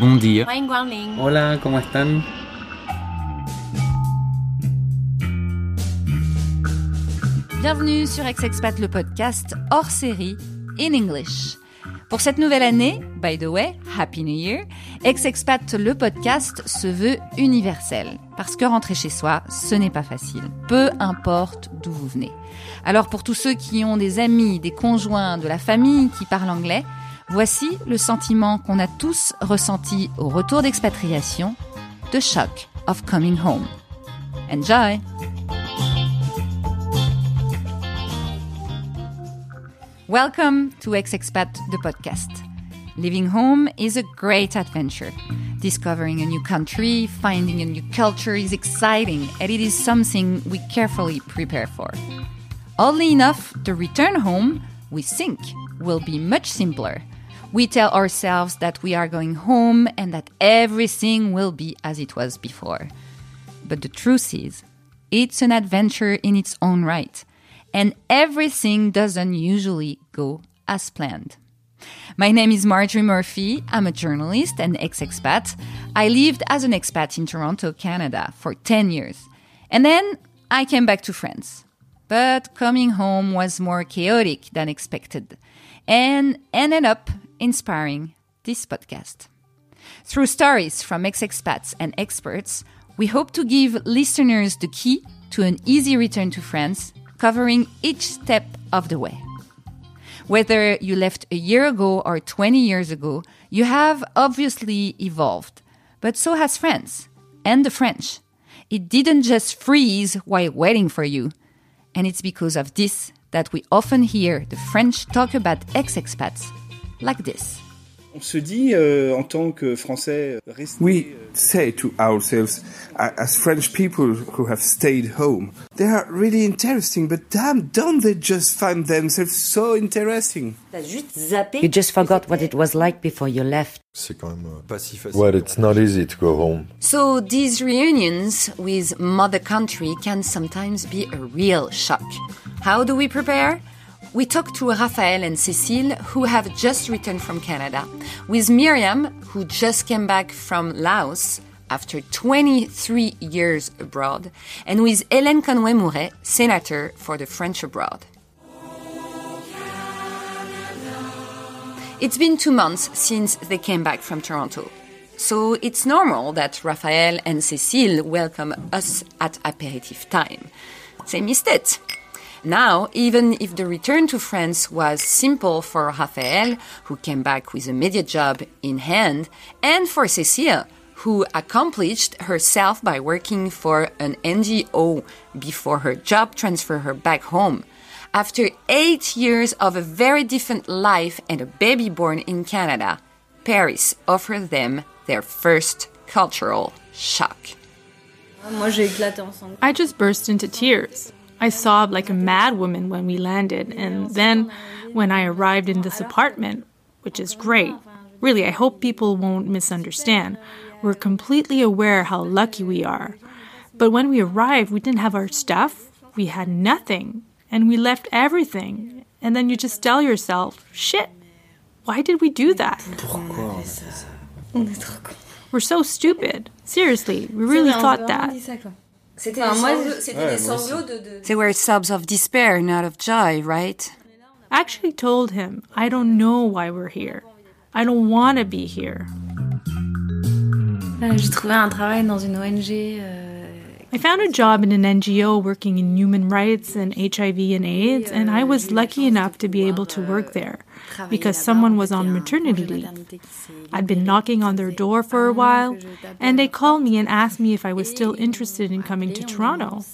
bon dia. Hola, ¿cómo están? Bienvenue sur Ex-Expat le podcast hors série in English. Pour cette nouvelle année, by the way, Happy New Year, Ex-Expat le podcast se veut universel. Parce que rentrer chez soi, ce n'est pas facile. Peu importe d'où vous venez. Alors pour tous ceux qui ont des amis, des conjoints, de la famille qui parlent anglais, voici le sentiment qu'on a tous ressenti au retour d'expatriation, the shock of coming home. Enjoy! Welcome to Ex-Expat, the podcast. Living home is a great adventure. Discovering a new country, finding a new culture is exciting, and it is something we carefully prepare for. Oddly enough, the return home, we think, will be much simpler. We tell ourselves that we are going home and that everything will be as it was before. But the truth is, it's an adventure in its own right and everything doesn't usually go as planned. My name is Marjorie Murphy. I'm a journalist and ex expat. I lived as an expat in Toronto, Canada for 10 years. And then I came back to France. But coming home was more chaotic than expected and ended up inspiring this podcast. Through stories from ex expats and experts, we hope to give listeners the key to an easy return to France covering each step of the way. Whether you left a year ago or 20 years ago, you have obviously evolved, but so has France and the French. It didn't just freeze while waiting for you. And it's because of this that we often hear the French talk about ex expats like this. On se dit euh, en tant que Français euh, restés, We euh, say to ourselves as French people who have stayed home, they are really interesting, but damn, don't they just find themselves so interesting? You just forgot what it was like before you left. C'est quand même euh, pas si facile. Well, it's not easy to go home. So these reunions with mother country can sometimes be a real shock. How do we prepare? We talked to Raphael and Cécile, who have just returned from Canada, with Myriam, who just came back from Laos after 23 years abroad, and with Hélène Conway Mouret, senator for the French abroad. It's been two months since they came back from Toronto. So it's normal that Raphael and Cécile welcome us at aperitif time. They missed it. Now, even if the return to France was simple for Raphael, who came back with a media job in hand, and for Cécile, who accomplished herself by working for an NGO before her job transferred her back home. After eight years of a very different life and a baby born in Canada, Paris offered them their first cultural shock. I just burst into tears. I sobbed like a mad woman when we landed, and then when I arrived in this apartment, which is great. Really, I hope people won't misunderstand. We're completely aware how lucky we are. But when we arrived, we didn't have our stuff, we had nothing, and we left everything. And then you just tell yourself, shit, why did we do that? We're so stupid. Seriously, we really thought that. C'était des sanglots de, They were sobs of despair, not of joy, right? I actually told him, I don't know why we're here. I don't want to be here. J'ai trouvé un travail dans une ONG. Euh, I found a job in an NGO working in human rights and HIV and AIDS, and I euh, was lucky enough to be able to work euh, there because someone was on maternity leave. I'd been knocking on their door for a while, and they called me and asked me if I was still interested in coming to Toronto.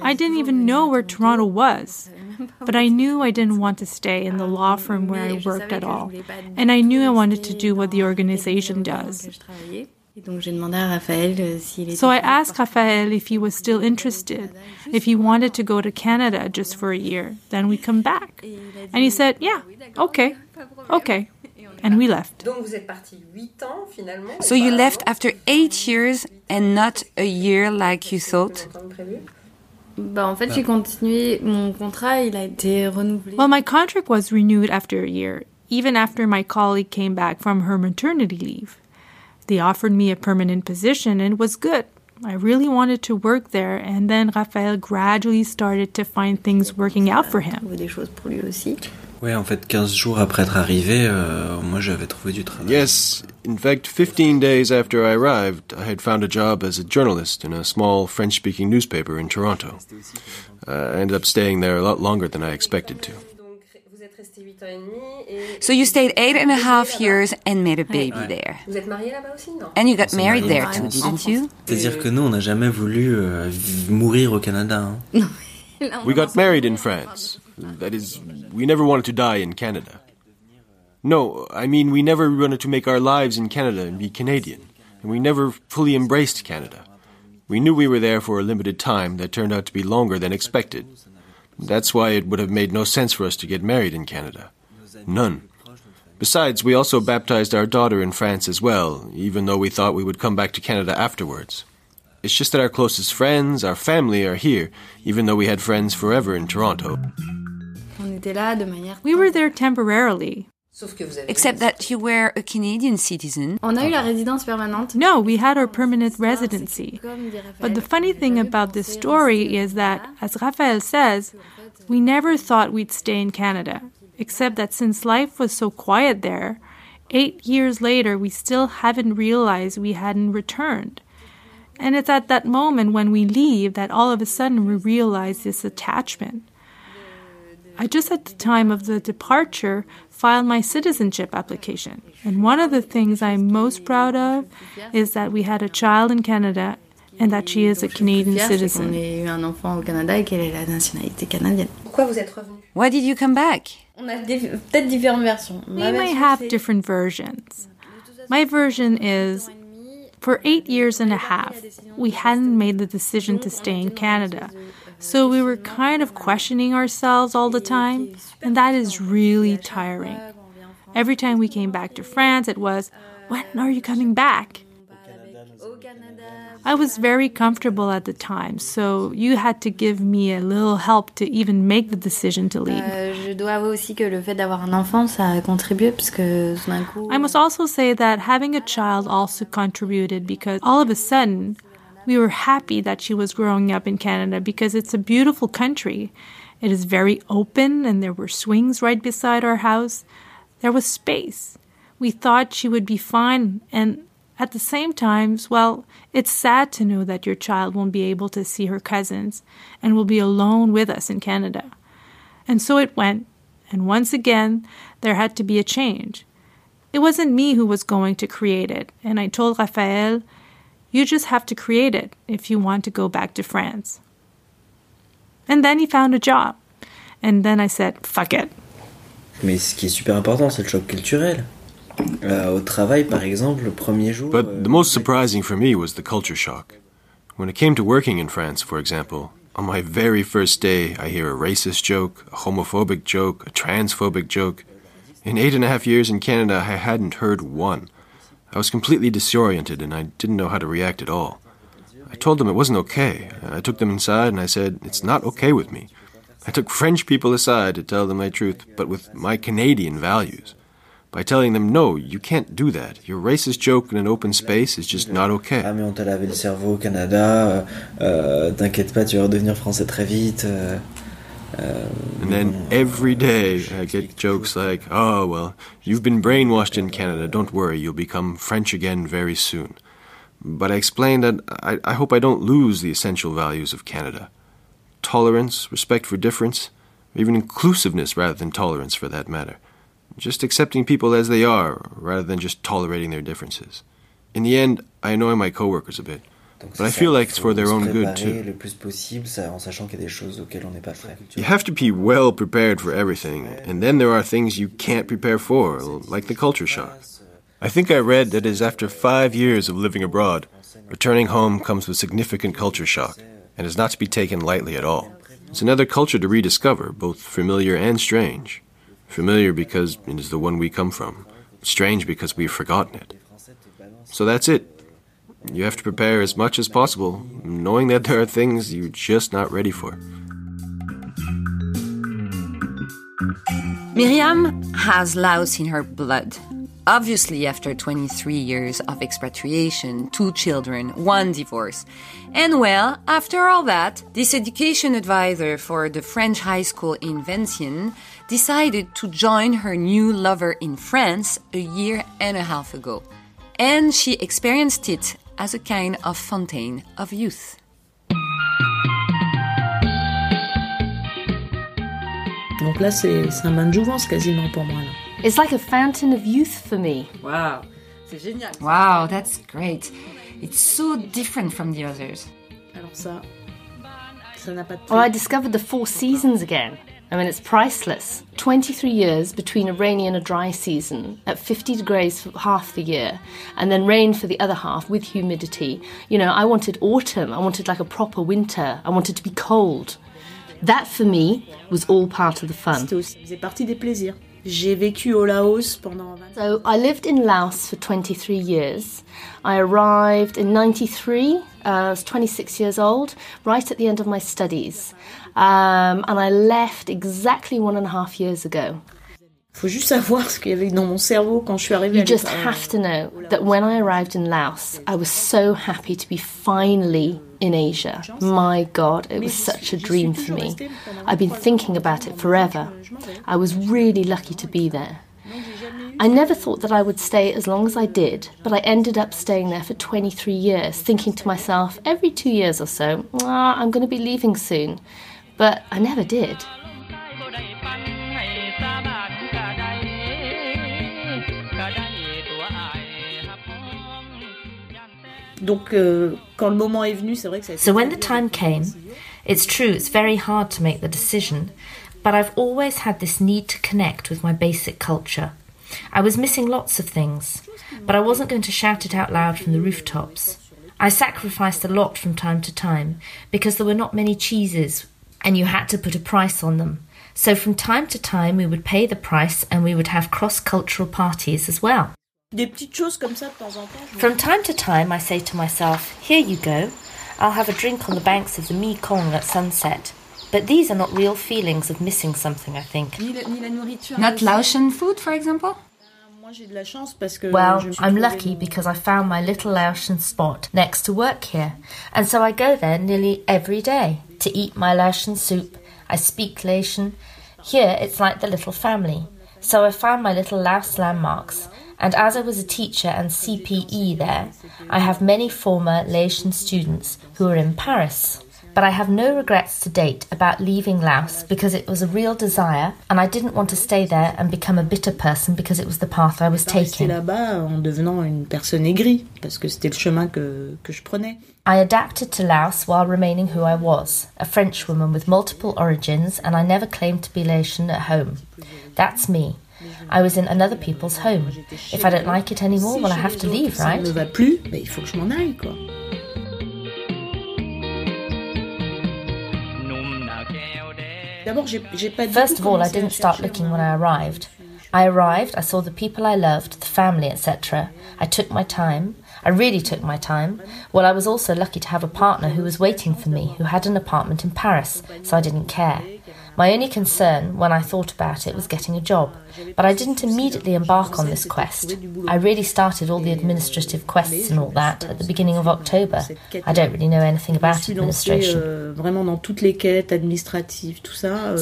I didn't even know where Toronto was, but I knew I didn't want to stay in the law firm where I worked at all, and I knew I wanted to do what the organization does. Euh, so I asked Raphael if he was still interested, if he wanted to go to Canada just for a year, then we come back. And he said, yeah, okay, okay. And we left. So you left after eight years and not a year like you thought? Bah, en fait, j'ai continué. Mon contrat, il a été renouvelé. Well, my contract was renewed after a year, even after my colleague came back from her maternity leave. They offered me a permanent position and it was good. I really wanted to work there, and then Raphaël gradually started to find things working out for him. Ouais, en fait, 15 jours après être arrivé, euh, moi j'avais trouvé du travail. Yes, in fact, 15 days after I arrived, I had found a job as a journalist in a small French speaking newspaper in Toronto. Uh, I ended up staying there a lot longer than I expected to. So you stayed eight and a half years and made a baby there. And you got married there too, didn't you? C'est-à-dire que nous, on n'a jamais voulu euh, mourir au Canada. Hein. We got married in France. That is, we never wanted to die in Canada. No, I mean, we never wanted to make our lives in Canada and be Canadian. And we never fully embraced Canada. We knew we were there for a limited time that turned out to be longer than expected. That's why it would have made no sense for us to get married in Canada. None. Besides, we also baptized our daughter in France as well, even though we thought we would come back to Canada afterwards. It's just that our closest friends, our family, are here, even though we had friends forever in Toronto. We were there temporarily. Except that you were a Canadian citizen. No, we had our permanent residency. But the funny thing about this story is that, as Raphaël says, we never thought we'd stay in Canada, except that since life was so quiet there, eight years later we still haven't realized we hadn't returned. And it's at that moment when we leave that all of a sudden we realize this attachment. I just at the time of the departure filed my citizenship application. And one of the things I'm most proud of is that we had a child in Canada and that she is a Canadian citizen. Why did you come back? We may have different versions. My version is for eight years and a half, we hadn't made the decision to stay in Canada. So we were kind of questioning ourselves all the time, and that is really tiring. Every time we came back to France, it was, When are you coming back? I was very comfortable at the time, so you had to give me a little help to even make the decision to leave. I must also say that having a child also contributed because all of a sudden, we were happy that she was growing up in Canada because it's a beautiful country. It is very open, and there were swings right beside our house. There was space. We thought she would be fine, and at the same time, well, it's sad to know that your child won't be able to see her cousins and will be alone with us in Canada. And so it went, and once again, there had to be a change. It wasn't me who was going to create it, and I told Raphaël, you just have to create it if you want to go back to France. And then he found a job. And then I said, fuck it. Mais ce qui est super important, c'est le choc culturel. Euh, au travail, par exemple, le premier jour. But euh, the most surprising for me was the culture shock. When it came to working in France, for example, on my very first day, I hear a racist joke, a homophobic joke, a transphobic joke. In eight and a half years in Canada, I hadn't heard one. I was completely disoriented and I didn't know how to react at all. I told them it wasn't okay. I took them inside and I said, It's not okay with me. I took French people aside to tell them my truth, but with my Canadian values by telling them, no, you can't do that. Your racist joke in an open space is just not okay. Ah, mais on lavé le cerveau au Canada, euh, t'inquiète pas, tu vas redevenir français très vite. Euh, euh, and then every day I get jokes like, oh, well, you've been brainwashed in Canada, don't worry, you'll become French again very soon. But I explain that I, I hope I don't lose the essential values of Canada tolerance, respect for difference, even inclusiveness rather than tolerance for that matter just accepting people as they are rather than just tolerating their differences. In the end, I annoy my coworkers a bit. But I feel like it's for their own good too. You have to be well prepared for everything, and then there are things you can't prepare for, like the culture shock. I think I read that it is after five years of living abroad, returning home comes with significant culture shock, and is not to be taken lightly at all. It's another culture to rediscover, both familiar and strange. Familiar because it is the one we come from. Strange because we've forgotten it. So that's it. You have to prepare as much as possible, knowing that there are things you're just not ready for. Myriam has Laos in her blood. Obviously, after 23 years of expatriation, two children, one divorce. And well, after all that, this education advisor for the French high school in Vientiane decided to join her new lover in France a year and a half ago. And she experienced it as a kind of fountain of youth. Donc là, c'est c'est un bain de jouvence quasiment pour moi. Là. It's like a fountain of youth for me. Wow, c'est génial. Wow, that's great. It's so different from the others. Alors ça, ça n'a pas de prix. Well, I discovered the four seasons again. I mean, it's priceless. 23 years between a rainy and a dry season at 50 degrees for half the year, and then rain for the other half with humidity. You know, I wanted autumn. I wanted like a proper winter. I wanted to be cold. That for me was all part of the fun. C'était aussi- faisait partie des plaisirs. J'ai vécu au Laos pendant 20 So I lived in Laos for 23 years. I arrived in 93. Uh, I was 26 years old, right at the end of my studies. Um, and I left exactly one and a half years ago. Faut juste savoir ce qu'il y avait dans mon cerveau quand je suis arrivée. You just have to know that when I arrived in Laos, I was so happy to be finally in Asia. My God, it was such a dream for me. I've been thinking about it forever. I was really lucky to be there. I never thought that I would stay as long as I did, but I ended up staying there for 23 years, thinking to myself every two years or so, ah, I'm going to be leaving soon. But I never did. Donc euh, quand le moment est venu, c'est vrai que ça a été So when the time came, it's true it's very hard to make the decision, but I've always had this need to connect with my basic culture. I was missing lots of things, but I wasn't going to shout it out loud from the rooftops. I sacrificed a lot from time to time because there were not many cheeses and you had to put a price on them. So from time to time we would pay the price and we would have cross cultural parties as well. Des petites choses comme ça de temps en temps. From time to time, I say to myself, Here you go. I'll have a drink on the banks of the Mekong at sunset. But these are not real feelings of missing something, I think. Ni la, ni la nourriture. Not ni- Laotian food, for example? Euh, moi j'ai de la chance parce que Well, je me suis I'm lucky because I found my little Laotian spot next to work here. And so I go there nearly every day to eat my Laotian soup. I speak Laotian. Here it's like the little family. So I found my little Laos landmarks. And as I was a teacher and CPE there, I have many former Laotian students who are in Paris. But I have no regrets to date about leaving Laos because it was a real desire and I didn't want to stay there and become a bitter person because it was the path I was taking. là-bas en devenant une personne aigrie parce que c'était le chemin que, que je prenais. I adapted to Laos while remaining who I was, a Frenchwoman with multiple origins, and I never claimed to be Laotian at home. That's me. I was in another people's home. If I don't like it anymore, well, I have to leave, right? ne me va plus, ben, il faut que je m'en aille quoi. D'abord, j'ai j'ai pas du First of all, I didn't start looking when I arrived. I arrived, I saw the people I loved, the family, etc. I took my time. I really took my time. Well, I was also lucky to have a partner who was waiting for me, who had an apartment in Paris, so I didn't care. My only concern, when I thought about it, was getting a job. But I didn't immediately embark on this quest. I really started all the administrative quests and all that at the beginning of October. I don't really know anything about administration.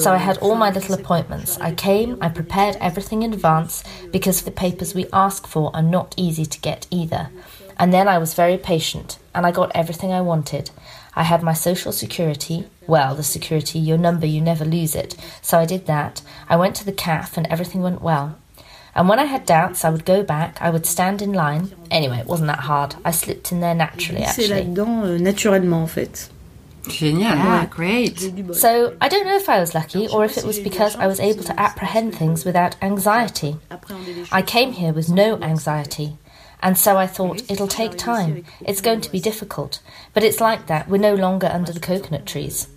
So I had all my little appointments. I came, I prepared everything in advance because the papers we ask for are not easy to get either. And then I was very patient and I got everything I wanted. I had my social security. Well, the security, your number, you never lose it. So I did that. I went to the CAF and everything went well. And when I had doubts, I would go back, I would stand in line. Anyway, it wasn't that hard. I slipped in there naturally, C'est actually. là-dedans euh, naturellement en fait. Génial. Yeah, great. So I don't know if I was lucky or if it was because I was able to apprehend things without anxiety. I came here with no anxiety. And so I thought, it'll take time. It's going to be difficult. But it's like that. We're no longer under the coconut trees.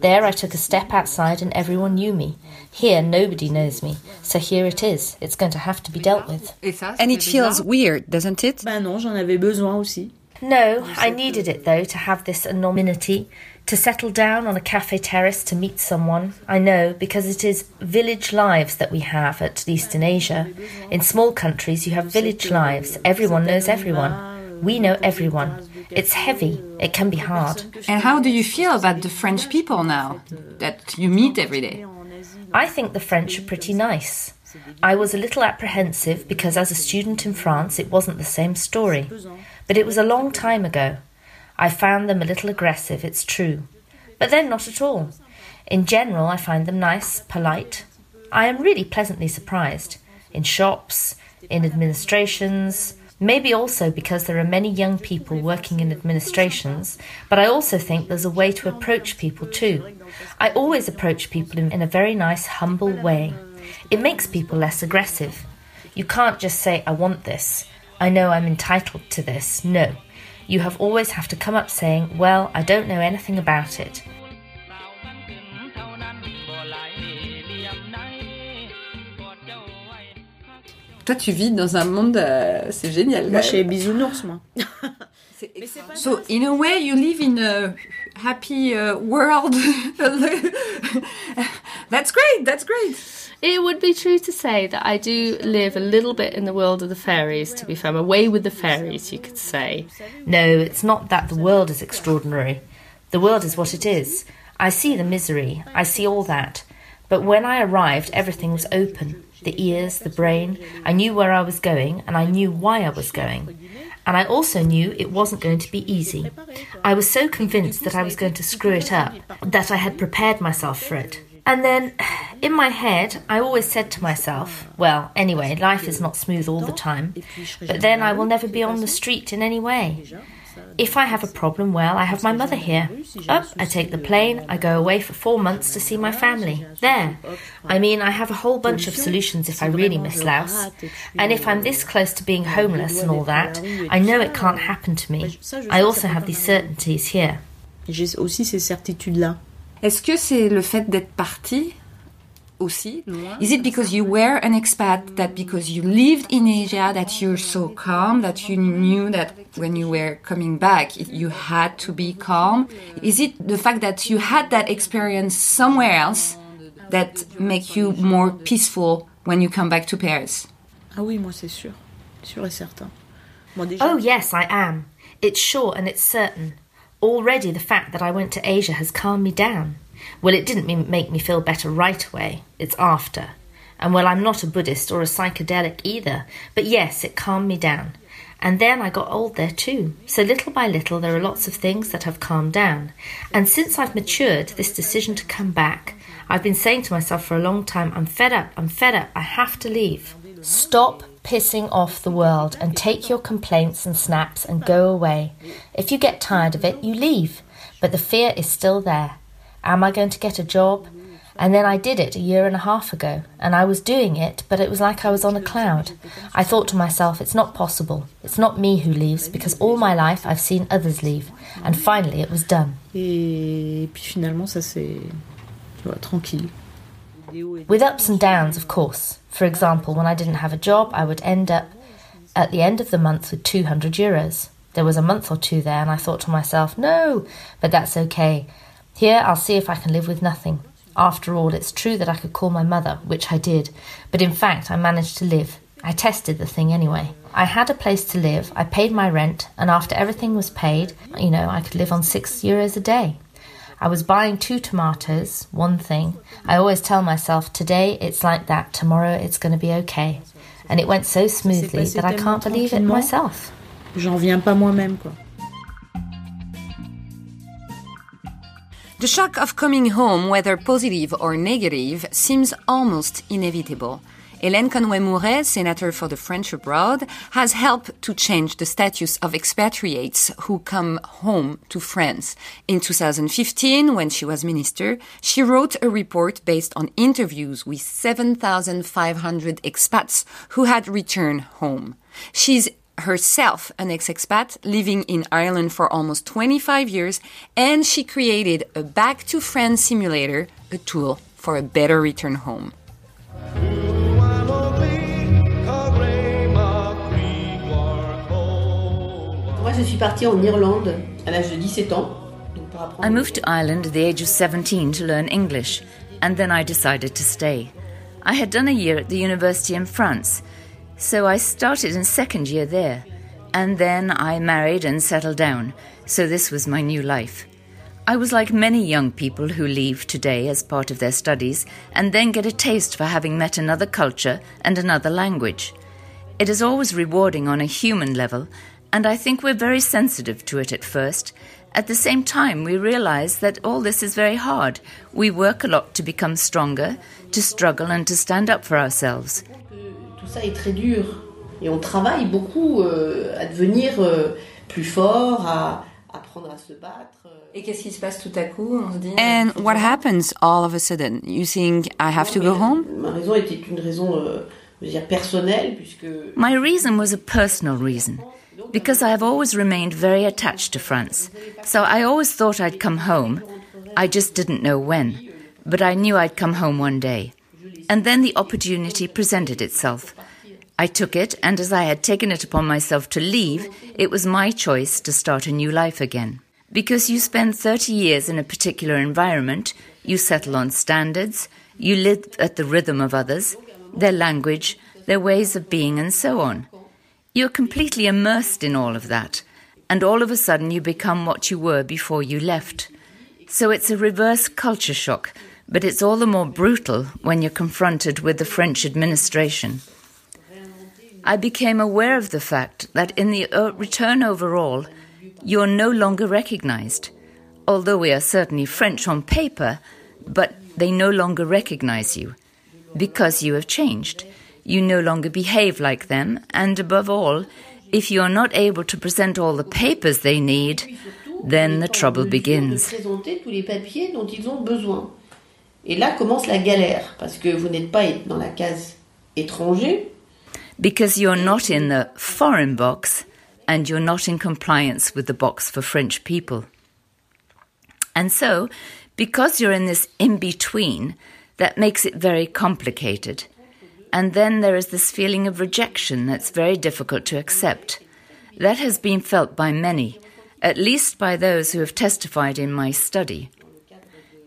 There I took a step outside and everyone knew me. Here nobody knows me. So here it is. It's going to have to be dealt with. And it feels weird, doesn't it? Bah non, j'en avais besoin aussi. No, I needed it though to have this anonymity, To settle down on a cafe terrace to meet someone, I know because it is village lives that we have, at least in Asia. In small countries, you have village lives. Everyone knows everyone. We know everyone. It's heavy. It can be hard. And how do you feel about the French people now that you meet every day? I think the French are pretty nice. I was a little apprehensive because as a student in France it wasn't the same story. But it was a long time ago. I found them a little aggressive, it's true. But then not at all. In general, I find them nice, polite. I am really pleasantly surprised. In shops, in administrations, maybe also because there are many young people working in administrations, but I also think there's a way to approach people too. I always approach people in, in a very nice, humble way. It makes people less aggressive. You can't just say, I want this. I know I'm entitled to this. No. You have always have to come up saying, Well, I don't know anything about it. Toi, tu vis dans un monde, euh, c'est génial. Moi, chez bisounours, moi. So, in a way, you live in a happy uh, world. that's great. That's great. It would be true to say that I do live a little bit in the world of the fairies, to be fair. I'm away with the fairies, you could say. No, it's not that the world is extraordinary. The world is what it is. I see the misery, I see all that. But when I arrived, everything was open the ears, the brain. I knew where I was going, and I knew why I was going. And I also knew it wasn't going to be easy. I was so convinced that I was going to screw it up that I had prepared myself for it. And then, in my head, I always said to myself, well, anyway, life is not smooth all the time, but then I will never be on the street in any way. If I have a problem, well, I have my mother here. Up, I take the plane, I go away for four months to see my family. There. I mean, I have a whole bunch of solutions if I really miss Laos. And if I'm this close to being homeless and all that, I know it can't happen to me. I also have these certainties here. J'ai aussi ces certitudes-là. Est-ce que c'est le fait d'être parti aussi Is it because you were an expat that because you lived in Asia that you're so calm that you knew that when you were coming back you had to be calm? Is it the fact that you had that experience somewhere else that make you more peaceful when you come back to Paris? Ah oui, moi c'est sûr. Sûr et certain. Bon, déjà... Oh yes, I am. It's sure and it's certain. Already the fact that I went to Asia has calmed me down. Well, it didn't make me feel better right away. It's after. And well, I'm not a Buddhist or a psychedelic either, but yes, it calmed me down. And then I got old there too. So little by little, there are lots of things that have calmed down. And since I've matured this decision to come back, I've been saying to myself for a long time, I'm fed up, I'm fed up, I have to leave. Stop pissing off the world and take your complaints and snaps and go away. If you get tired of it, you leave. But the fear is still there. Am I going to get a job? And then I did it a year and a half ago, and I was doing it, but it was like I was on a cloud. I thought to myself, it's not possible. It's not me who leaves, because all my life I've seen others leave. And finally it was done. Et puis finalement, ça c'est tranquille. With ups and downs, of course. For example, when I didn't have a job, I would end up at the end of the month with 200 euros. There was a month or two there, and I thought to myself, no, but that's okay. Here I'll see if I can live with nothing. After all, it's true that I could call my mother, which I did, but in fact I managed to live. I tested the thing anyway. I had a place to live, I paid my rent, and after everything was paid, you know, I could live on six euros a day. I was buying two tomatoes, one thing. I always tell myself, today it's like that, tomorrow it's going to be okay. And it went so smoothly that I can't believe it myself. J'en viens pas moi-même, quoi. The shock of coming home, whether positive or negative, seems almost inevitable. Hélène Conway-Mouret, senator for the French abroad, has helped to change the status of expatriates who come home to France. In 2015, when she was minister, she wrote a report based on interviews with 7,500 expats who had returned home. She's herself an ex-expat living in Ireland for almost 25 years, and she created a Back to France simulator, a tool for a better return home. Je suis partie en Irlande à l'âge de 17 ans. I moved to Ireland at the age of 17 to learn English, and then I decided to stay. I had done a year at the university in France, so I started in second year there, and then I married and settled down, so this was my new life. I was like many young people who leave today as part of their studies and then get a taste for having met another culture and another language. It is always rewarding on a human level, and I think we're very sensitive to it at first. At the same time, we realize that all this is very hard. We work a lot to become stronger, to struggle and to stand up for ourselves. Tout ça est très dur et on travaille beaucoup euh, à devenir euh, plus fort, à apprendre à se battre. Et qu'est-ce qui se passe tout à coup On se dit. And euh, what happens all of a sudden? You think I have to go home? Ma raison était une raison, euh, je veux dire personnelle, puisque. My reason was a personal reason. Because I have always remained very attached to France. So I always thought I'd come home. I just didn't know when. But I knew I'd come home one day. And then the opportunity presented itself. I took it, and as I had taken it upon myself to leave, it was my choice to start a new life again. Because you spend 30 years in a particular environment, you settle on standards, you live at the rhythm of others, their language, their ways of being, and so on. You're completely immersed in all of that, and all of a sudden you become what you were before you left. So it's a reverse culture shock, but it's all the more brutal when you're confronted with the French administration. I became aware of the fact that in the uh, return overall, you're no longer recognized. Although we are certainly French on paper, but they no longer recognize you because you have changed. You no longer behave like them, and above all, if you are not able to present all the papers they need, then the trouble begins. Et là commence la galère, parce que vous n'êtes pas dans la case étranger. Because you're not in the foreign box, and you're not in compliance with the box for French people. And so, because you're in this in between, that makes it very complicated. And then there is this feeling of rejection that's very difficult to accept. That has been felt by many, at least by those who have testified in my study.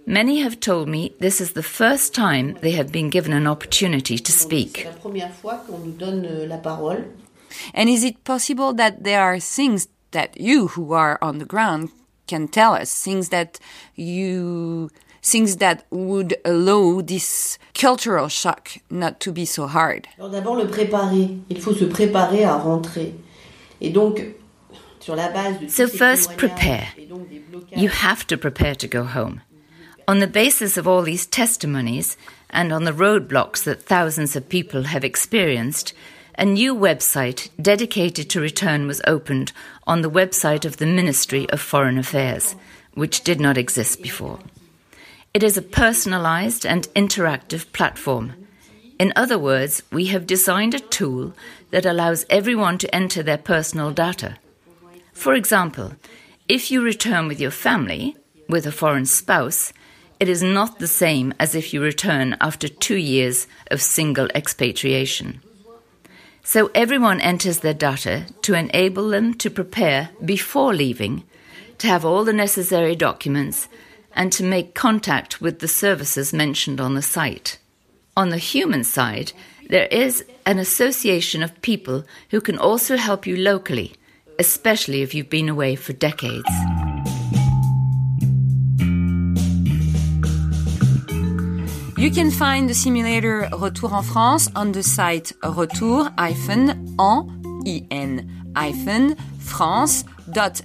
Many have told me this is the first time they have been given an opportunity to speak. And is it possible that there are things that you who are on the ground can tell us, things that you things that would allow this cultural shock not to be so hard? D'abord le préparer. Il faut se préparer à rentrer. Et donc sur la base de So first prepare. You have to prepare to go home. On the basis of all these testimonies and on the roadblocks that thousands of people have experienced, a new website dedicated to return was opened on the website of the Ministry of Foreign Affairs, which did not exist before. It is a personalized and interactive platform. In other words, we have designed a tool that allows everyone to enter their personal data. For example, if you return with your family, with a foreign spouse, it is not the same as if you return after two years of single expatriation. So everyone enters their data to enable them to prepare before leaving, to have all the necessary documents, and to make contact with the services mentioned on the site. On the human side, there is an association of people who can also help you locally, especially if you've been away for decades. You can find the simulator Retour en France on the site retour-en-france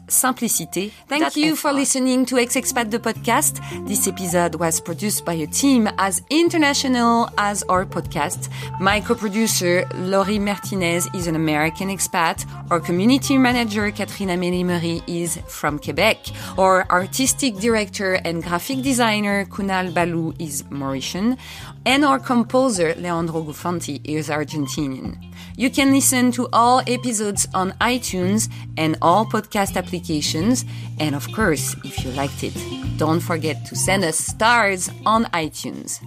simplicité. Thank you for listening to Ex-Expat the podcast. This episode was produced by a team as international as our podcast. My co-producer Laurie Martinez is an American expat. Our community manager Catherine Amélie Marie is from Quebec. Our artistic director and graphic designer Kunal Balu is Mauritian. And our composer Leandro Gufanti is Argentinian. You can listen to all episodes on iTunes and all podcast applications. And of course, if you liked it, don't forget to send us stars on iTunes.